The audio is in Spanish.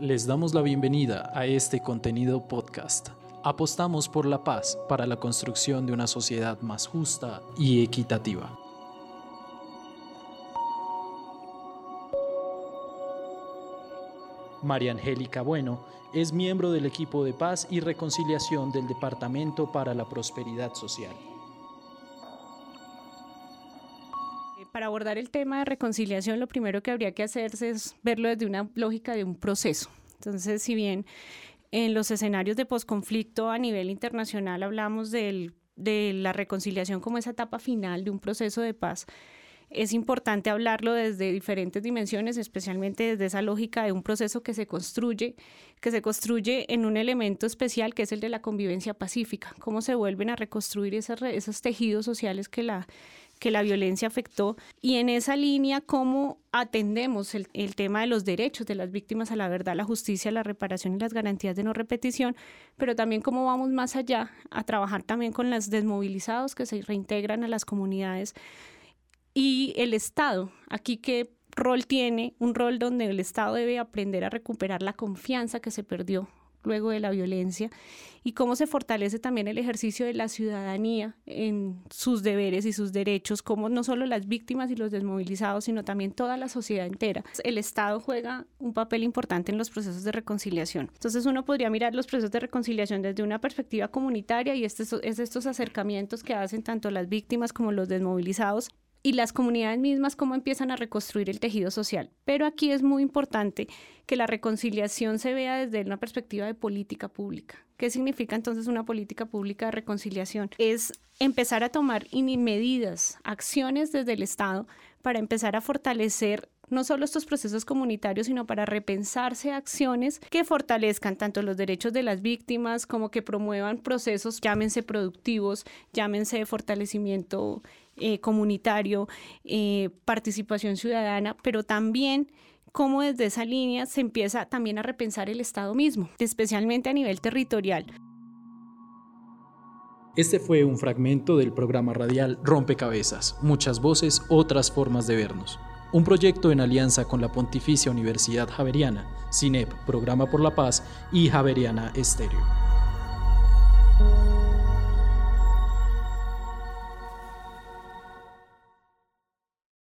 Les damos la bienvenida a este contenido podcast. Apostamos por la paz para la construcción de una sociedad más justa y equitativa. María Angélica Bueno es miembro del equipo de paz y reconciliación del Departamento para la Prosperidad Social. Para abordar el tema de reconciliación, lo primero que habría que hacerse es verlo desde una lógica de un proceso. Entonces, si bien en los escenarios de posconflicto a nivel internacional hablamos de la reconciliación como esa etapa final de un proceso de paz, es importante hablarlo desde diferentes dimensiones, especialmente desde esa lógica de un proceso que se construye, que se construye en un elemento especial que es el de la convivencia pacífica, cómo se vuelven a reconstruir esos, tejidos sociales que la, que la violencia afectó. Y en esa línea cómo atendemos el, el, tema de los derechos de las víctimas a la verdad, la justicia, la reparación y las garantías de no repetición, pero también cómo vamos más allá a trabajar también con los desmovilizados que se reintegran a las comunidades y el Estado, aquí qué rol tiene, un rol donde el Estado debe aprender a recuperar la confianza que se perdió luego de la violencia y cómo se fortalece también el ejercicio de la ciudadanía en sus deberes y sus derechos, como no solo las víctimas y los desmovilizados, sino también toda la sociedad entera. El Estado juega un papel importante en los procesos de reconciliación. Entonces uno podría mirar los procesos de reconciliación desde una perspectiva comunitaria y este es estos acercamientos que hacen tanto las víctimas como los desmovilizados y las comunidades mismas cómo empiezan a reconstruir el tejido social. Pero aquí es muy importante que la reconciliación se vea desde una perspectiva de política pública. ¿Qué significa entonces una política pública de reconciliación? Es empezar a tomar medidas, acciones desde el Estado para empezar a fortalecer no solo estos procesos comunitarios, sino para repensarse acciones que fortalezcan tanto los derechos de las víctimas como que promuevan procesos, llámense productivos, llámense de fortalecimiento eh, comunitario, eh, participación ciudadana, pero también cómo desde esa línea se empieza también a repensar el Estado mismo, especialmente a nivel territorial. Este fue un fragmento del programa radial Rompecabezas, muchas voces, otras formas de vernos. Un proyecto en alianza con la Pontificia Universidad Javeriana, CINEP, Programa por la Paz y Javeriana Estéreo.